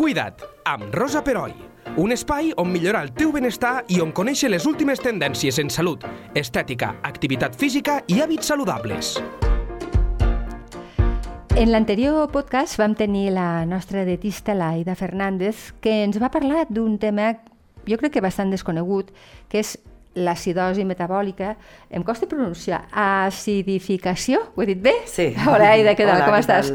Cuida't, amb Rosa Peroi. Un espai on millorar el teu benestar i on conèixer les últimes tendències en salut, estètica, activitat física i hàbits saludables. En l'anterior podcast vam tenir la nostra dietista, l'Aida Fernández, que ens va parlar d'un tema jo crec que bastant desconegut, que és l'acidosi metabòlica, em costa pronunciar, acidificació, ho he dit bé? Sí. Hola, Aida, què tal, Hola, com estàs?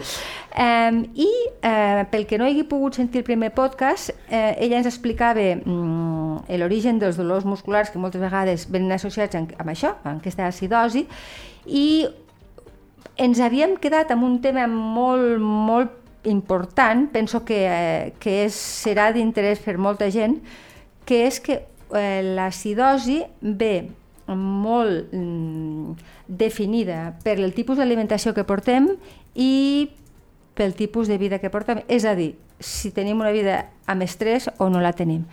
Um, I uh, pel que no hagi pogut sentir el primer podcast, uh, ella ens explicava um, l'origen dels dolors musculars que moltes vegades venen associats amb, amb això, amb aquesta acidosi, i ens havíem quedat amb un tema molt, molt important, penso que, eh, que és, serà d'interès per molta gent, que és que eh, l'acidosi ve molt mm, definida per el tipus d'alimentació que portem i pel tipus de vida que portem, és a dir, si tenim una vida amb estrès o no la tenim.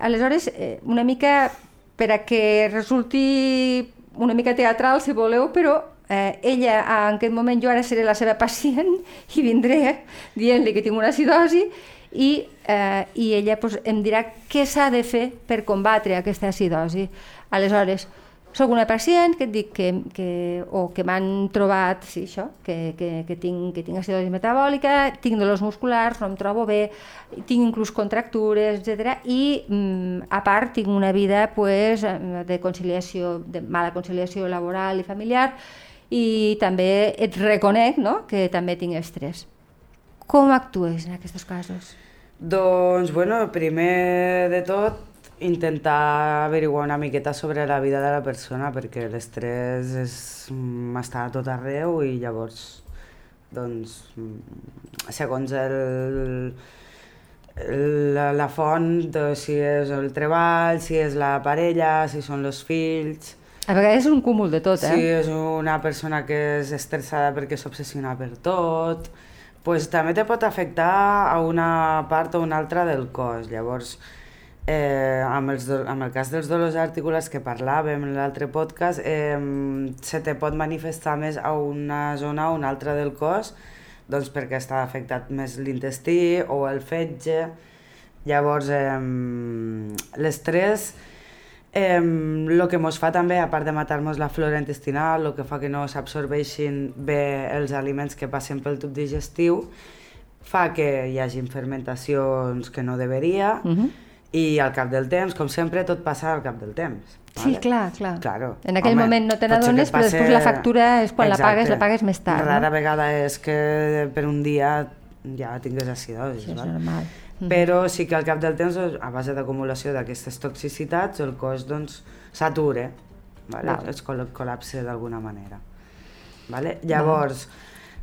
Aleshores, eh, una mica per a que resulti una mica teatral, si voleu, però eh, ella, en aquest moment, jo ara seré la seva pacient i vindré dient-li que tinc una acidosi i, eh, i ella pues, em dirà què s'ha de fer per combatre aquesta acidosi. Aleshores, soc una pacient que et dic que, que, o que m'han trobat sí, això, que, que, que, tinc, que tinc acidosi metabòlica, tinc dolors musculars, no em trobo bé, tinc inclús contractures, etc. I mm, a part tinc una vida pues, de conciliació, de mala conciliació laboral i familiar i també et reconec no? que també tinc estrès. Com actues en aquests casos? Doncs, bueno, primer de tot, intentar averiguar una miqueta sobre la vida de la persona, perquè l'estrès és, mm, està a tot arreu i llavors, doncs, mm, segons el, el, la, la font, de si és el treball, si és la parella, si són els fills... A vegades és un cúmul de tot, eh? Si és una persona que és estressada perquè s'obsessiona per tot, pues, també te pot afectar a una part o una altra del cos. Llavors, eh, amb, els, amb el cas dels dolors articulars que parlàvem en l'altre podcast, eh, se te pot manifestar més a una zona o una altra del cos, doncs perquè està afectat més l'intestí o el fetge. Llavors, eh, l'estrès Eh, el que ens fa també, a part de matar-nos la flora intestinal, el que fa que no s'absorbeixin bé els aliments que passen pel tub digestiu, fa que hi hagi fermentacions que no deveria, Uh -huh. i al cap del temps, com sempre, tot passa al cap del temps. Sí, clar, clar. Claro. En aquell Home, moment no te n'adones, però passe- després la factura és quan la pagues, Exacte. la pagues més tard. Rara no? vegada és que per un dia ja tingues acidosi. Sí, és val? normal. Però sí que al cap del temps, doncs, a base d'acumulació d'aquestes toxicitats, el cos doncs, s'atura, vale? Val. es col col·lapse d'alguna manera. Vale? Llavors...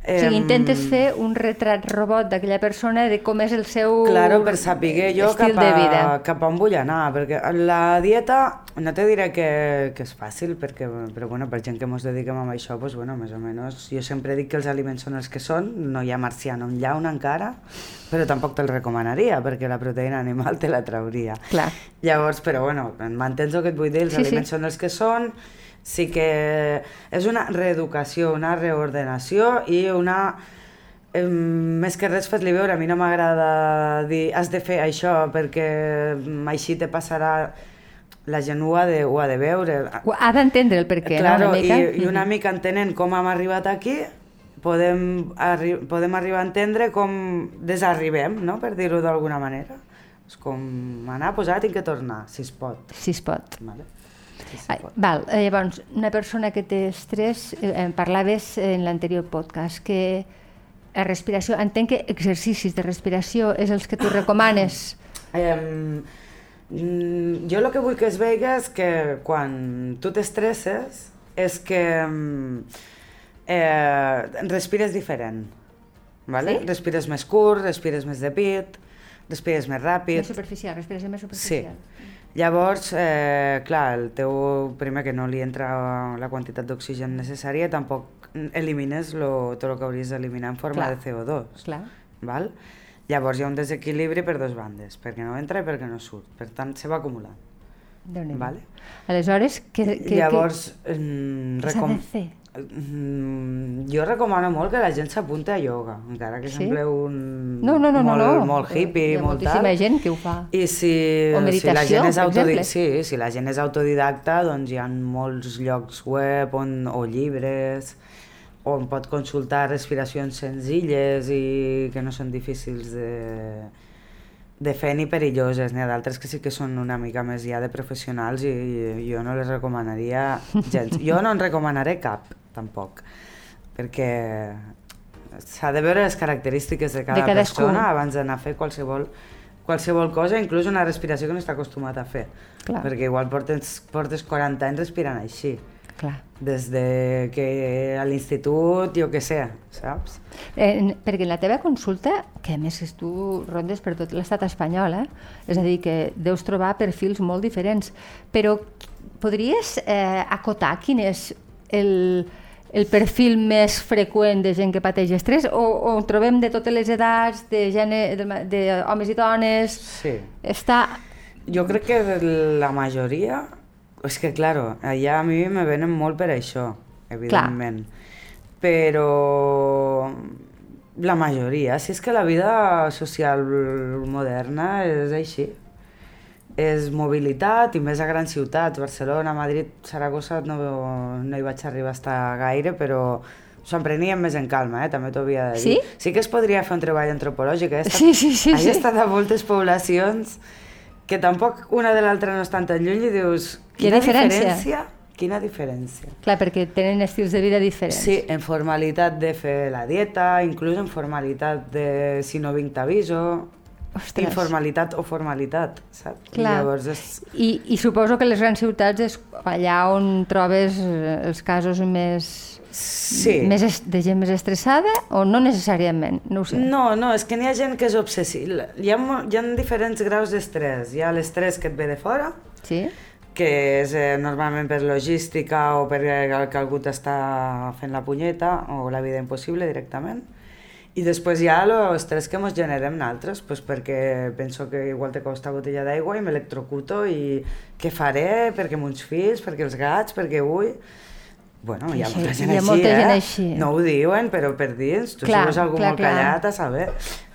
O sigui, intentes fer un retrat robot d'aquella persona de com és el seu Claro, per saber jo cap a, de vida. cap a on vull anar, perquè la dieta no te diré que, que és fàcil, perquè, però bueno, per gent que ens dediquem a això, pues, bueno, més o menys, jo sempre dic que els aliments són els que són, no hi ha marciano en llauna encara, però tampoc te'l recomanaria, perquè la proteïna animal te la trauria. Clar. Llavors, però bueno, m'entens el que et vull dir? Els Sí, sí. aliments són els que són, sí que és una reeducació, una reordenació i una... Eh, més que res fer-li veure, a mi no m'agrada dir has de fer això perquè mm, així te passarà la gent ho ha de, ho ha de veure Ha d'entendre el per què, claro, no? Una mica. I, i una mica entenent com hem arribat aquí podem, arri podem arribar a entendre com desarribem, no? per dir-ho d'alguna manera és com anar, ara tinc que tornar, si es pot. Si es pot. Vale? Pot. val, eh, llavors, una persona que té estrès, eh, em parlaves en l'anterior podcast, que la respiració, entenc que exercicis de respiració és els que tu recomanes. Eh, mm, jo el que vull que es vegi és que quan tu t'estresses és que mm, eh, respires diferent. Vale? Sí? Respires més curt, respires més de pit, respires més ràpid. Més superficial, respiració més Sí. Llavors, eh, clar, el teu, primer que no li entra la quantitat d'oxigen necessària, tampoc elimines lo, tot el que hauries d'eliminar en forma Clar. de CO2. Clar. Val? Llavors hi ha un desequilibri per dues bandes, perquè no entra i perquè no surt. Per tant, se va acumulant. Vale? Aleshores, què, què, Llavors, què, mm, recom... de fer? Mm, jo recomano molt que la gent s'apunti a ioga, encara que Sí? sembla un... No, no, no, molt, no, no. molt hippie, Hi ha molt moltíssima tal. gent que ho fa. I si, si la gent és autodi... sí, si la gent és autodidacta, doncs hi ha molts llocs web on, o llibres on pot consultar respiracions senzilles i que no són difícils de, de fer ni perilloses. N'hi ha d'altres que sí que són una mica més ja de professionals i, i jo no les recomanaria gens. Jo no en recomanaré cap, tampoc, perquè s'ha de veure les característiques de cada De cadascú. persona abans d'anar a fer qualsevol qualsevol cosa, inclús una respiració que no està acostumat a fer. Clar. Perquè igual portes, portes 40 anys respirant així. Clar. Des de que a l'institut, jo què sé, saps? Eh, perquè en la teva consulta, que a més és tu rondes per tot l'estat espanyol, eh? és a dir, que deus trobar perfils molt diferents, però podries eh, acotar quin és el, el perfil més freqüent de gent que pateix estrès o, o ho trobem de totes les edats, de, gene, de, de homes i dones? Sí. Està... Jo crec que la majoria... És que, claro, allà a mi me venen molt per això, evidentment. Però la majoria, si és que la vida social moderna és així. És mobilitat i més a grans ciutats, Barcelona, Madrid, Saragossa no, no hi vaig arribar a estar gaire, però s'ho emprenien més en calma, eh? també t'ho havia de dir. Sí? Sí que es podria fer un treball antropològic. He estat, Sí, sí, sí, he sí. estat a moltes poblacions que tampoc una de l'altra no estan tan lluny i dius, Quina diferència?" diferència? Quina diferència? Clar, perquè tenen estils de vida diferents. Sí, en formalitat de fer la dieta, inclús en formalitat de si no vinc t'aviso, Ostres. informalitat o formalitat, saps? I Clar. Llavors és... I, I suposo que les grans ciutats és allà on trobes eh, els casos més, Sí. més de gent més estressada o no necessàriament? No ho sé. No, no, és que n'hi ha gent que és obsessiva. Hi ha, hi ha diferents graus d'estrès. Hi ha l'estrès que et ve de fora, Sí? que és eh, normalment per logística o perquè que algú t'està fent la punyeta o la vida impossible directament. I després hi ha l'estrès que ens generem nosaltres, pues perquè penso que igual te costa botella d'aigua i m'electrocuto i què faré perquè mons fills, perquè els gats, perquè vull... Bueno, hi ha Així, molta gent hi ha així, molta eh? gent així. No ho diuen, però per dins, tu Clar, si veus algú clar, molt clar. callat, a saber,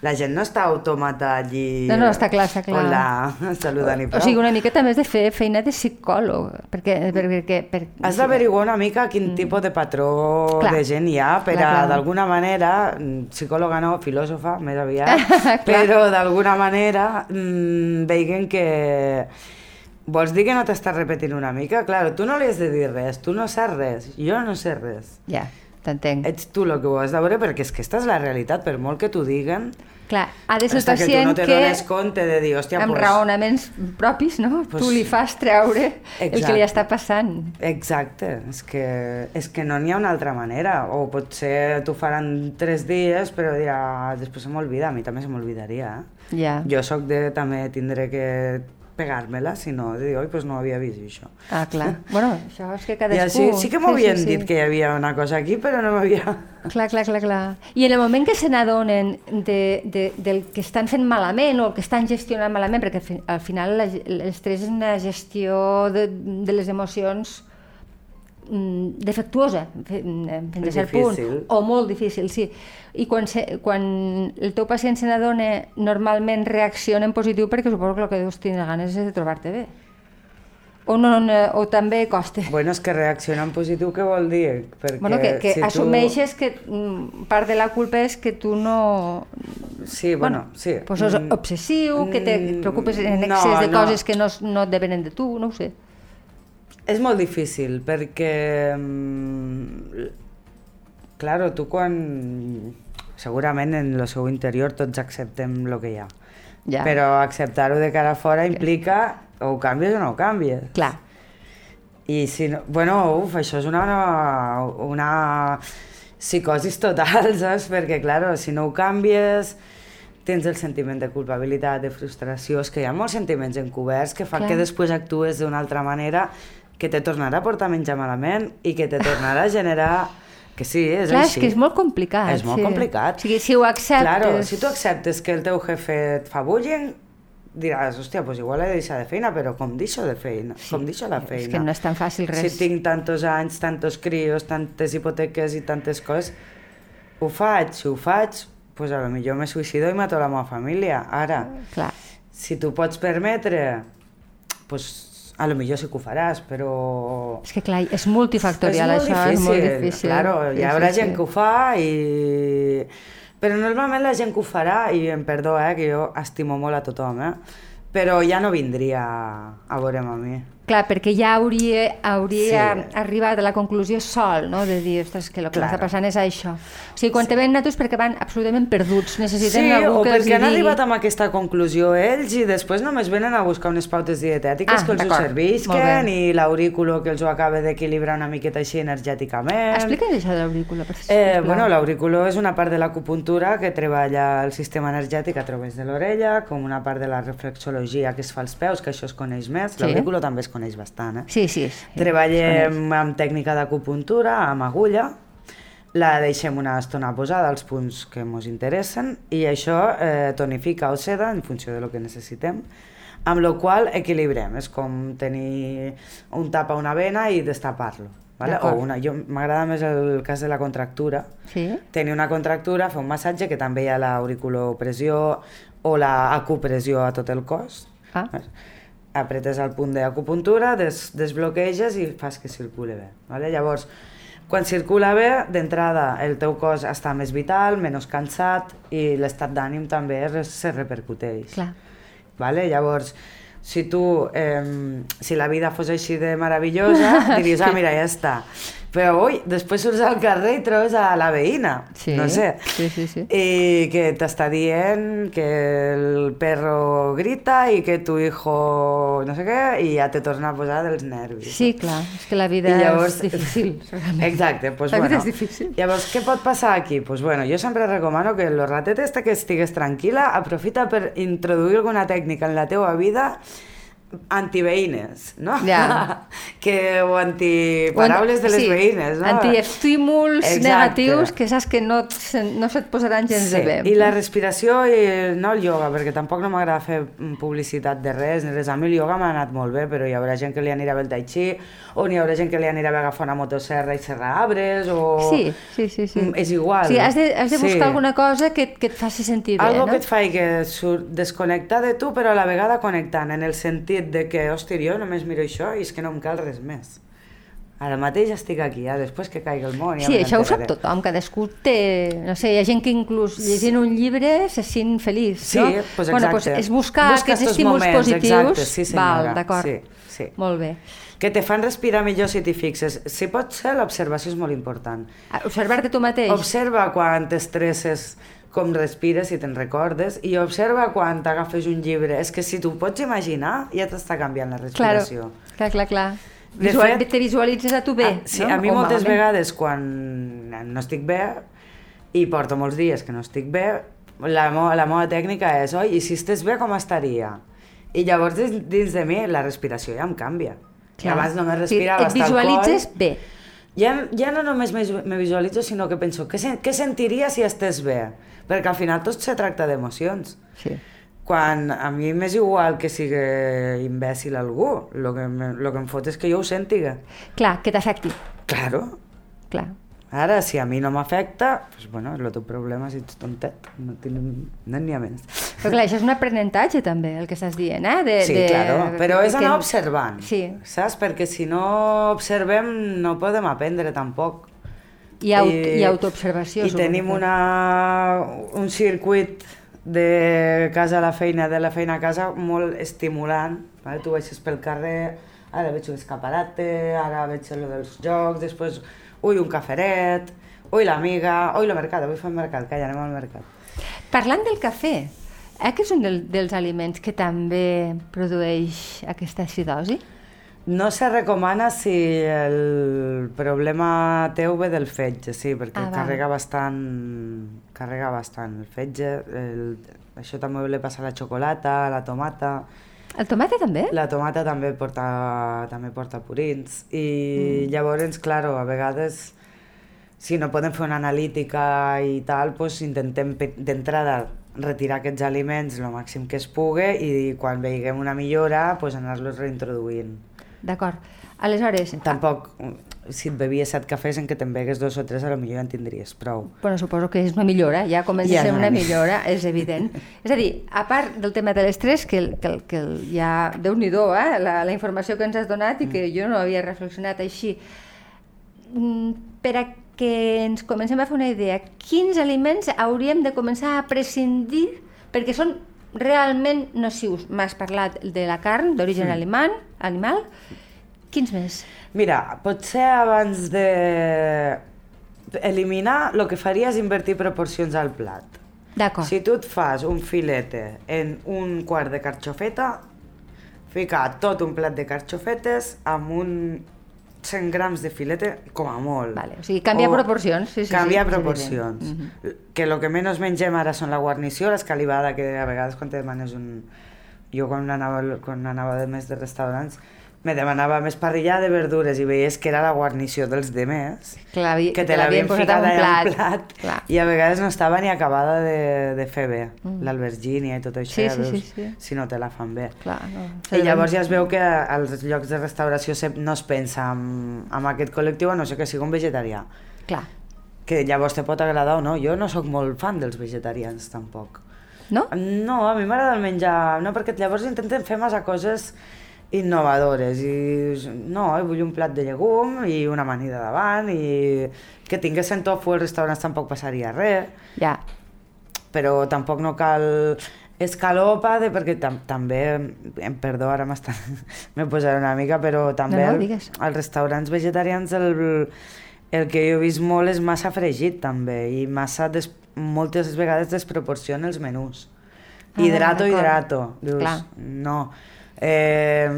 la gent no està automata allí... No, no, està clar, està clar. Hola, saludant i O prou. sigui, una mica també de fer feina de psicòleg, perquè... perquè per, Has d'averiguar una mica quin tipus de patró Mm. Clar. de gent hi ha per Clar, a, d'alguna manera, mm, psicòloga no, filòsofa, més aviat, però d'alguna manera mm, veiguen que... Vols dir que no t'estàs repetint una mica? Clar, tu no li has de dir res, tu no saps res, jo no sé res. Ja, t'entenc. Ets tu el que ho has de veure perquè és que aquesta és la realitat, per molt que t'ho diguen, Clar, ha de ser Hasta que tu pacient no te dones compte de dir, hòstia, amb pues, raonaments propis, no? Pues- tu li fas treure el que li Exacte. està passant. Exacte, és que, és que no n'hi ha una altra manera, o potser t'ho faran tres dies, però dirà, després se m'olvida, a mi també se m'olvidaria. Eh? Ja. Jo sóc de també tindré que pegar-me-la, si no, de dir, oi, pues no havia vist això. Ah, clar. Bueno, això és que cadascú... I així, sí que m'havien sí, sí, dit que hi havia una cosa aquí, però no m'havia... Clar, clar, clar, clar. I en el moment que se n'adonen de, de, del que estan fent malament o el que estan gestionant malament, perquè al fi- al final la l'estrès és una gestió de, de les emocions defectuosa, fe- mm, fins a cert punt, o molt difícil, sí. I quan, se, quan el teu pacient se n'adona, normalment reacciona en positiu perquè suposo que el que deus tenir ganes és de trobar-te bé. O, no, no, o també costa. Bueno, és que reaccionar en positiu què vol dir? Perquè Bueno, que, que si assumeixes que mm, part de la culpa és que tu no... Sí, bueno, sí. Pues és Mm, obsessiu, que te mm, preocupes en no, excés de no. coses que no, no et depenen de tu, no ho sé. És molt difícil perquè, mm, claro, tu quan... Segurament en el seu interior tots acceptem el que hi ha. Ja. Però acceptar-ho de cara a fora implica o ho canvies o no ho canvies. Clar, I si no... Bueno, uf, això és una, una psicosis total, saps? Perquè, claro, si no ho canvies, tens el sentiment de culpabilitat, de frustració, és que hi ha molts sentiments encoberts que fan Clar. que després actues d'una altra manera que te tornarà a portar menjar malament i que te tornarà a generar... Que sí, és clar és així. que és molt complicat. És molt sí. complicat. O sigui, si ho acceptes... Claro, si tu acceptes que el teu jefe et fa bullying, diràs, hòstia, pues igual he de deixar de feina, però com deixo de feina? Sí, com deixo la feina? És que no és tan fàcil res. Si tinc tantos anys, tantos crios, tantes hipoteques i tantes coses, ho faig, si ho faig, pues a lo millor me suïcido i mato la meva família. Ara, Clar. si tu pots permetre, pues a lo millor sí que ho faràs, però... És que clar, és multifactorial és molt això, difícil, és molt difícil. Claro, Sí, hi haurà sí, gent sí. que ho fa i... Però normalment la gent que ho farà, i em perdó, eh, que jo estimo molt a tothom, eh, però ja no vindria a veure'm a mi. Clar, perquè ja hauria, hauria Sí. arribat a la conclusió sol, no?, de dir, ostres, que el que Claro. m'està passant és això. O sigui, quan te ven a tu és perquè van absolutament perduts, necessiten Sí, algú o que els perquè han digui... arribat amb aquesta conclusió ells i després només venen a buscar unes pautes dietètiques Ah, que els ho servisquen i l'aurículo que els ho acaba d'equilibrar una miqueta així energèticament. Explica'ns això de l'aurícula, per Eh, sisplau. bueno, l'aurículo és una part de l'acupuntura que treballa el sistema energètic a través de l'orella, com una part de la reflexologia que es fa als peus, que això es coneix més. Sí. L'aurículo també es coneix bastant, eh? Sí, sí. sí. Treballem amb tècnica d'acupuntura, amb agulla, la deixem una estona posada als punts que ens interessen i això eh, tonifica o seda en funció de lo que necessitem, amb la qual equilibrem. És com tenir un tap a una vena i destapar-lo. Vale? O una, jo m'agrada més el cas de la contractura. Sí? Tenir una contractura, fer un massatge, que també hi ha l'auriculopressió o l'acupressió a tot el cos. Ah. Apretes el punt d'acupuntura, des, desbloqueges i fas que circule bé. Vale? Llavors, quan circula bé, d'entrada el teu cos està més vital, menys cansat i l'estat d'ànim també es, se repercuteix. Clar. Vale? Llavors, si tu, eh, si la vida fos així de meravellosa, diries, ah, mira, ja està. Però, ui, després surts al carrer i trobes a la veïna, Sí, no sé, sí, sí, sí. i que t'està dient que el perro grita i que tu hijo no sé què, i ja te torna a posar dels nervis. Sí, clar, és que la vida I llavors, és difícil, realment. Exacte, pues La vida bueno. és difícil. Llavors, què pot passar aquí? Pues bueno, jo sempre recomano que el ratet este que estigues tranquil·la, aprofita per introduir alguna tècnica en la teua vida antiveïnes, no? Ja. que, o antiparaules de les sí, veïnes, no? Antiestímuls Exacte. negatius que saps que no, no se't posaran gens de bé. I la respiració i no el ioga, perquè tampoc no m'agrada fer publicitat de res, ni res. A mi el ioga m'ha anat molt bé, però hi haurà gent que li anirà bé el tai chi, o n'hi haurà gent que li anirà bé agafar una motosserra i serrar arbres, o... Sí, sí, sí. sí. Mm, és igual. Sí, has de, has de buscar Sí. alguna cosa que, que et faci sentir bé, Algo no? que et faci que surt desconnectar de tu, però a la vegada connectant, en el sentit de que, hòstia, jo només miro això i és que no em cal res més. Ara mateix estic aquí, ja després que caigui el món... Ja Sí, això ho sap tothom, cadascú té... No sé, hi ha gent que inclús llegint un llibre se sent feliç, Sí, no? pues Bueno, exacte. pues és buscar Busca aquests estímuls moments, positius. exacte, sí, senyora, Val, d'acord. sí, sí. Molt bé. Que te fan respirar millor si t'hi fixes. Si pot ser, l'observació és molt important. Ah, Observar-te tu mateix. Observa quan t'estresses com respires, si te'n recordes, i observa quan t'agafes un llibre. És que si t'ho pots imaginar, ja t'està canviant la Claro, respiració. clar, clar, clar. De Visual, fet- te visualitzes a tu bé, Ah, sí, no? a mi O moltes malament. vegades quan no estic bé i porto molts dies que no estic bé, la, mo la meva tècnica és, oi, i si estàs bé com estaria? I llavors dins, de mi la respiració ja em canvia. Clar. Abans només respirava et visualitzes bé. Ja, ja no només me, visualitzo, sinó que penso, què, sen què sentiria si estàs bé? Perquè al final tot se tracta d'emocions. Sí. Quan a mi m'és igual que sigui imbècil algú, el que, me, lo que em fot és que jo ho sentiga. Clar, que t'afecti. Claro, Clar. Ara, si a mi no m'afecta, pues, bueno, és el teu problema si ets tontet, no tinc no n'hi ha més. Però clar, això és un aprenentatge també, el que estàs dient, eh? De, Sí, de, claro, però és que- anar observant, Sí. saps? Perquè si no observem no podem aprendre tampoc. I, aut i autoobservació. I tenim que- una, un circuit de casa a la feina, de la feina a casa, molt estimulant. Vale? Tu baixes pel carrer, ara veig un escaparate, ara veig el dels jocs, després, ui, un caferet, ui, l'amiga, ui, el mercat, avui fem mercat, calla, anem al mercat. Parlant del cafè, eh, que és un del, dels aliments que també produeix aquesta acidosi? No se recomana si el problema teu ve del fetge, sí, perquè Ah, carrega bastant, carrega bastant el fetge, el, això també li passa a la xocolata, a la tomata, El tomate també? la tomata també porta, també porta purins i mm. llavors, claro, a vegades si no podem fer una analítica i tal, pues intentem pe- d'entrada retirar aquests aliments el màxim que es pugui i quan veiguem una millora pues, anar-los reintroduint. D'acord. Aleshores... Tampoc, si et bevies set cafès en què te'n begues dos o tres, a lo millor ja en tindries prou. Bueno, suposo que és una millora, ja comença Ja a ser una millora, és evident. és a dir, a part del tema de l'estrès, que, el- que, el- que el- ja, déu-n'hi-do, eh, la, la informació que ens has donat i que jo no havia reflexionat així, Mm, per a que ens comencem a fer una idea, quins aliments hauríem de començar a prescindir perquè són realment nocius? M'has parlat de la carn d'origen animal, animal, quins més? Mira, potser abans de eliminar, el que faria és invertir proporcions al plat. D'acord. Si tu et fas un filete en un quart de carxofeta, ficar tot un plat de carxofetes amb un 100 grams de filete com a molt. Vale, o sigui, canviar proporcions, sí, sí, sí, canviar és proporcions. evident. Mhm. Que el que menys mengem ara són la guarnició, l'escalivada, que a vegades quan te demanes un... Jo quan anava, quan anava de més de restaurants, me demanava més parrillà de verdures i veies que era la guarnició dels demés, Clar, que te l'havien posat ficat a un en plat. plat, Clar. i a vegades no estava ni acabada de, de fer bé, l'albergínia i tot això, Sí, ja sí, veus sí, sí. si no te la fan bé. Clar, no. I llavors ja es veu que als llocs de restauració no es pensa en, en aquest col·lectiu, a no ser que sigui un vegetarià. Clar, Que llavors te pot agradar o no. Jo no sóc molt fan dels vegetarians, tampoc. no? No, a mi m'agrada el menjar... No, perquè llavors intentem fer massa coses innovadores i no, eh, vull un plat de llegum i una amanida davant i que tinguessin tofu als restaurants tampoc passaria res Ja. però tampoc no cal escalòpade perquè tam també, em perdó, ara m'he posat una mica, però també No, no, digues. als restaurants vegetarians el, el que jo he vist molt és massa fregit també i massa des, moltes vegades desproporciona els menús. Ah, hidrato, hidrato. Dius, Clar. no. Eh,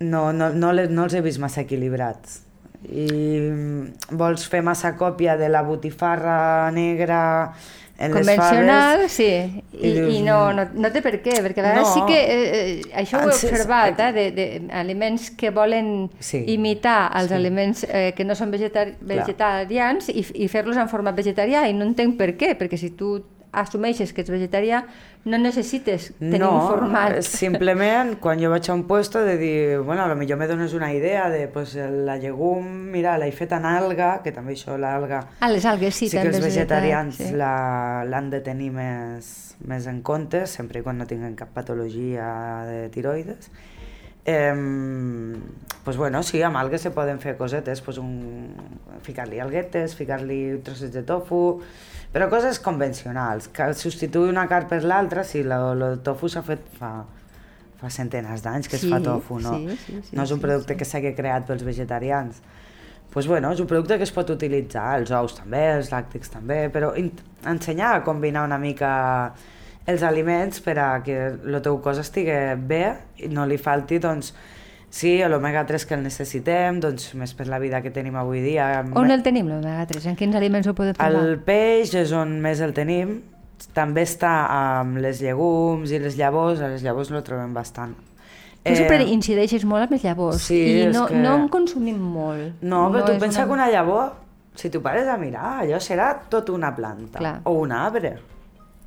no, no, no, les, no els he vist massa equilibrats. I mm, vols fer massa còpia de la botifarra negra en Convencional, faves... sí, i, i dius, i no, no, no té per què, perquè a vegades No. sí que, eh, eh, això ho he observat, eh, eh, de, de aliments que volen Sí. imitar els Sí. aliments eh, que no són vegetar vegetarians i, i fer-los en format vegetarià, i no entenc per què, perquè si tu assumeixes que ets vegetarià, no necessites tenir no, un format... és simplement quan jo vaig a un puesto de dir, bueno, a lo millor me dones una idea de, pues, la llegum, mira, l'he fet en alga, que també això, l'alga, Ah, les algues sí, sí que també els és veritat, vegetarians sí. la- l'han de tenir més, més en compte, sempre i quan no tinguin cap patologia de tiroides. Eh, pues bueno, sí, amb algues se poden fer cosetes, pues un, ficar-li alguetes, ficar-li trossets de tofu, però coses convencionals, que substituir una carn per l'altra, sí, el tofu s'ha fet fa, fa centenars d'anys que es fa Sí, tofu, no? sí, sí, sí, no és un sí, producte sí. que s'hagi creat pels vegetarians. pues bueno, és un producte que es pot utilitzar, els ous també, els làctics també, però ensenyar a combinar una mica els aliments per a que el teu cos estigui bé i no li falti, doncs, sí, l'omega 3 que el necessitem, doncs més per la vida que tenim avui dia. On el tenim, l'omega 3? En quins aliments ho podem trobar? El peix és on més el tenim, també està amb les llegums i les llavors, a les llavors lo trobem bastant. Tu sempre incideixes molt amb les llavors sí, i no, que- no en consumim molt. No, però tu pensa que una llavor, si tu pares a mirar, allò serà tot una planta. Clar. O un arbre.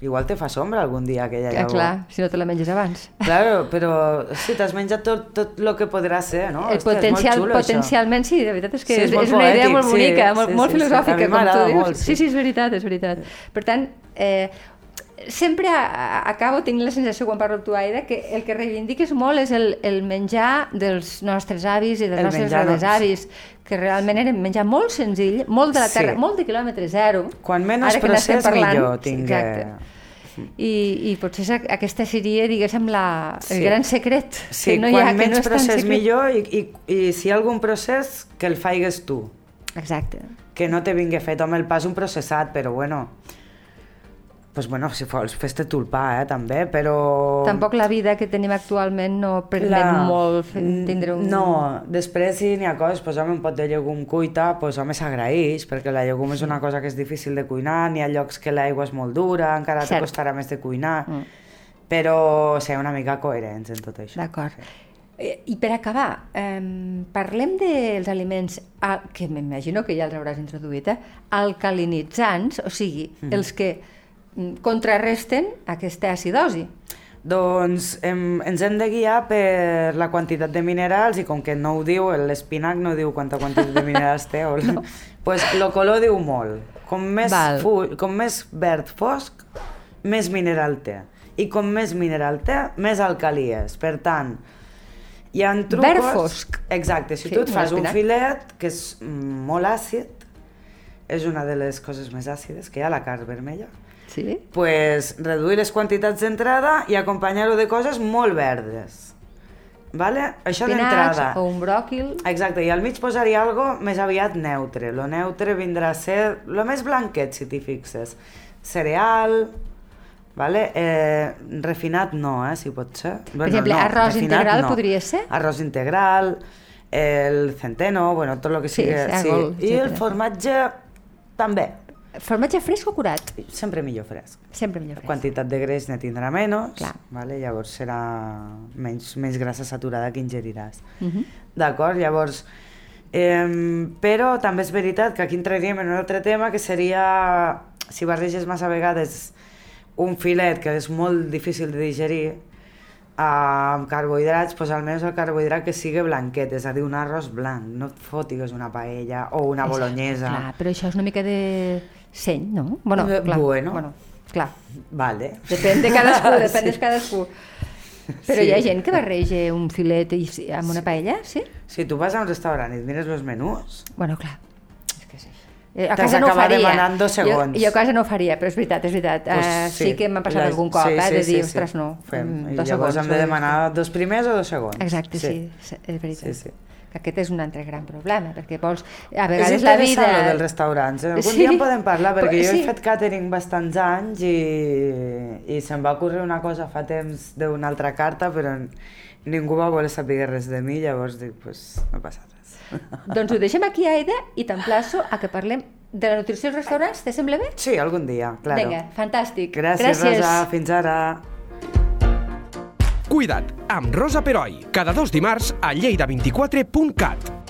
Igual te fa sombra algun dia aquella Que, llavor. clar, si no te la menges abans. Claro, però sí, t'has menjat tot, tot el que podrà ser, no? el Hòstia, potencial, és molt xulo, potencialment sí, de veritat és que Sí, és és, molt és una idea molt sí, bonica, molt, sí, molt sí, sí. filosòfica, mi com tu dius. molt, sí. sí. sí, és veritat, és veritat. Per tant, eh, sempre acabo tenint la sensació quan parlo amb tu, Aida, que el que reivindiques molt és el, el menjar dels nostres avis i dels El nostres menjar, no, avis, que realment era menjar molt senzill, molt de la Sí. terra, molt de quilòmetre zero. Quan menys Ara que n'estem procés, parlant. millor tinga. Exacte. I, I potser aquesta seria, diguéssim, la, el Sí. gran secret. Sí, que no hi ha, que menys no procés secret. millor i, i, i si hi ha algun procés, que el faigues tu. Exacte. Que no te vingui fet amb el pas un processat, però bueno... pues bueno, si vols, fes-te tu el pa, eh, també, però... Tampoc la vida que tenim actualment no permet Clar, molt tindre un... No, després si n'hi ha coses, pues, home, un pot de llegum cuita, pues, home, s'agraeix, perquè la llegum és una cosa que és difícil de cuinar, n'hi ha llocs que l'aigua és molt dura, encara te costarà més de cuinar, Mm. però ser una mica coherents en tot això. D'acord. Eh, I per acabar, eh, parlem dels aliments, que m'imagino que ja els hauràs introduït, eh? alcalinitzants, o sigui, Mm. els que contrarresten aquesta acidosi. Doncs em, ens hem de guiar per la quantitat de minerals i com que no ho diu, l'espinac no diu quanta quantitat de minerals té, o no. pues, el color diu molt. Com més, full, com més verd fosc, més mineral té. I com més mineral té, més alcalí és. Per tant, hi ha trucos... Verd fosc. Exacte, si Sí, tu et fas un filet que és mm, molt àcid, és una de les coses més àcides que hi ha, la carn vermella, Sí? pues, reduir les quantitats d'entrada i acompanyar-ho de coses molt verdes. Vale? Això d'entrada. o un bròquil. Exacte, i al mig posar-hi algo més aviat neutre. Lo neutre vindrà a ser lo més blanquet, si t'hi fixes. Cereal, vale? eh, refinat no, eh, si pot ser. Per exemple, arròs refinat integral podria ser? Arròs integral, el centeno, bueno, tot el que Sí, sigui. sègol, I el formatge també, Formatge fresc o curat? sempre millor fresc. Sempre millor fresc. Quantitat de greix ne tindrà menys, Clar. vale? llavors serà menys, menys grassa saturada que ingeriràs. Uh -huh. D'acord? Llavors, eh, però també és veritat que aquí entraríem en un altre tema que seria, si barreges massa vegades un filet que és molt difícil de digerir, amb carbohidrats, doncs almenys el carbohidrat que sigui blanquet, és a dir, un arròs blanc, no et fotigues una paella o una bolognesa. Clar, però això és una mica de seny, no? Bueno, Eh, clar. bueno. bueno clar. Vale. Depèn de cadascú, depèn de cadascú. Però Sí. hi ha gent que barreja un filet i, amb una paella, sí? Si tu vas a un restaurant i et mires els menús, Bueno, clar. És que és així. Eh, A casa no ho faria. demanant dos segons. Jo, jo a casa no ho faria, però és veritat, és veritat. Pues uh, sí. que m'ha passat Les- algun cop, sí, eh, sí, de sí, dir, sí. ostres, no, Fem. mm, I dos llavors segons. hem de he demanar dos primers o dos segons. Exacte, sí, sí és veritat. Sí, sí. Que aquest és un altre gran problema, perquè vols... A És vegades la interessant vida... lo dels restaurants. eh? Algun Sí. dia en podem parlar, perquè Però- jo he sí. fet catering bastants anys i, i se'm va ocórrer una cosa fa temps d'una altra carta, però ningú va voler saber res de mi, llavors dic, pues, no passa res. Doncs ho deixem aquí, Aida, i t'emplaço a que parlem de la nutrició als restaurants. Te sembla bé? Sí, algun dia, claro. Vinga, fantàstic. Gràcies, Rosa. Fins ara. Cuida't, amb Rosa Peroi. Cada dos dimarts a lleida24.cat.